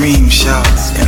scream, shout,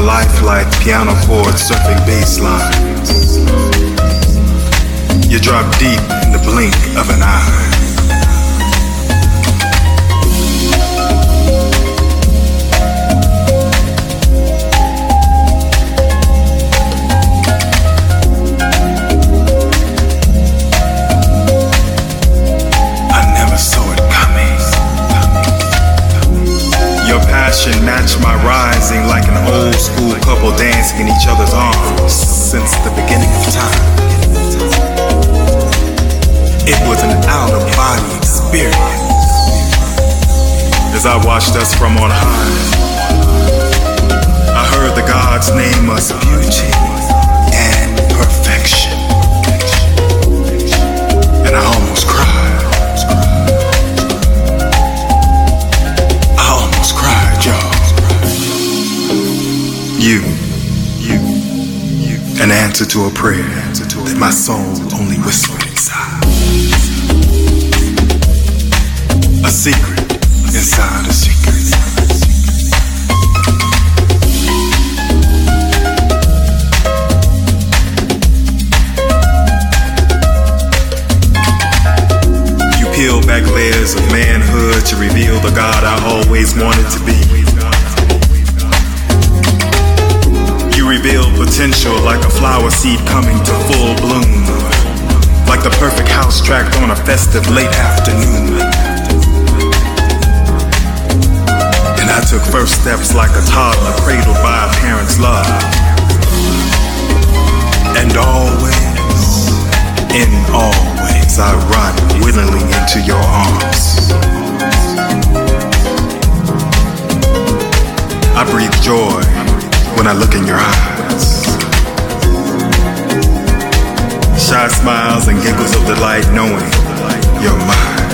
my life like piano chords surfing bass lines. You drop deep in the blink of an eye. In each other's arms since the beginning of time. It was an out of body experience as I watched us from on high. I heard the gods name us beauty answer to a prayer that my soul only whispered inside. A secret inside a secret. You peel back layers of manhood to reveal the God I always wanted to be. Reveal potential like a flower seed coming to full bloom. Like the perfect house track on a festive late afternoon. And I took first steps like a toddler cradled by a parent's love. And always, in always, I run willingly into your arms. I breathe joy when I look in your eyes. Shy smiles and giggles of delight knowing you're mine.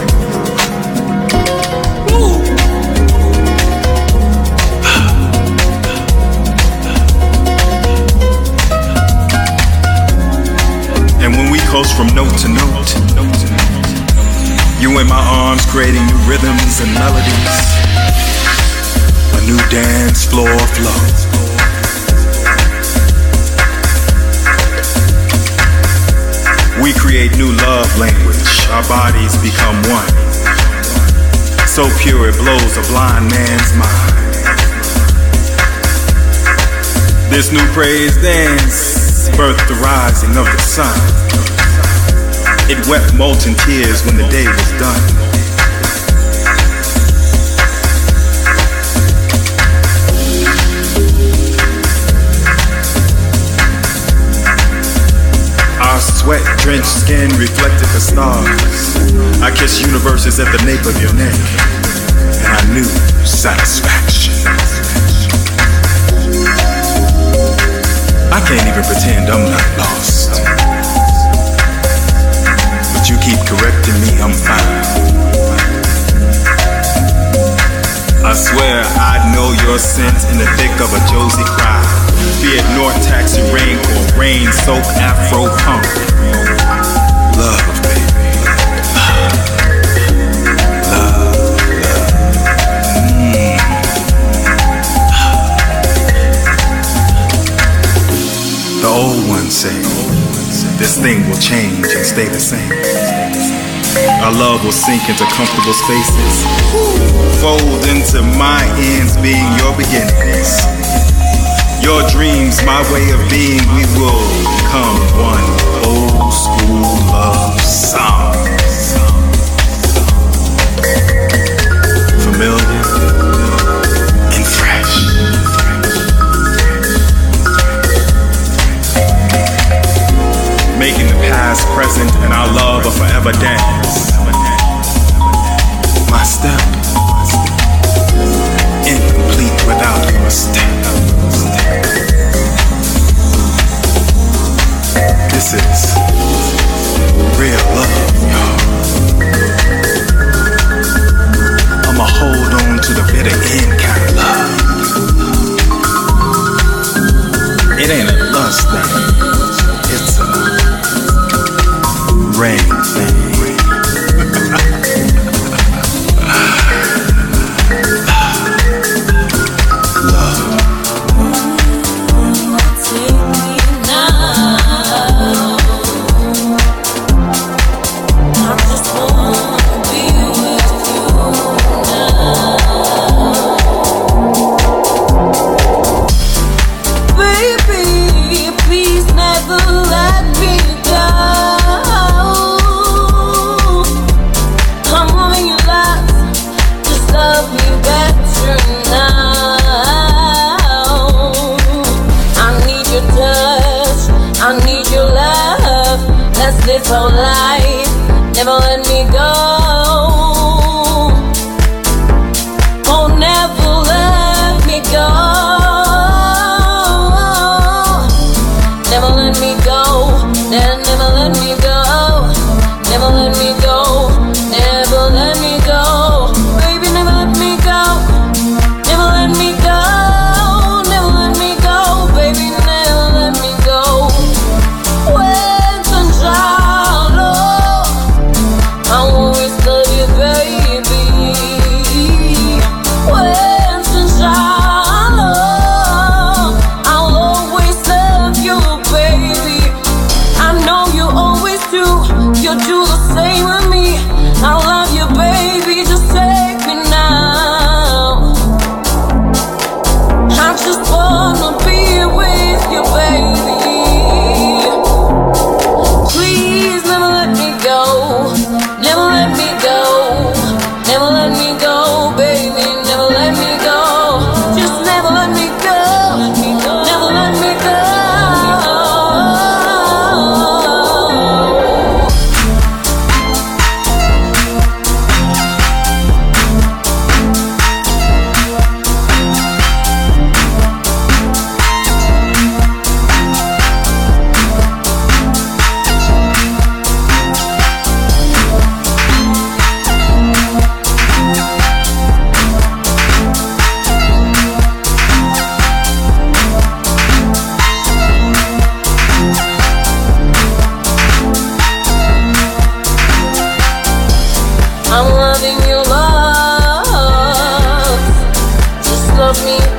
And when we coast from note to note, you in my arms creating new rhythms and melodies, a new dance floor flow. Language, our bodies become one. So pure it blows a blind man's mind. This new praise dance birthed the rising of the sun. It wept molten tears when the day was done. Sweat drenched skin reflected the stars. I kissed universes at the nape of your neck, and I knew satisfaction. I can't even pretend I'm not lost. But you keep correcting me, I'm fine. I swear I know your scent in the thick of a Josie crowd. Be it North Taxi Rain or Rain Soak Afro Punk. Love, baby. Love, love. The old ones say this thing will change and stay the same. Our love will sink into comfortable spaces, fold into my ends being your beginnings. Your dreams, my way of being, we will become one old school love song. Love. Me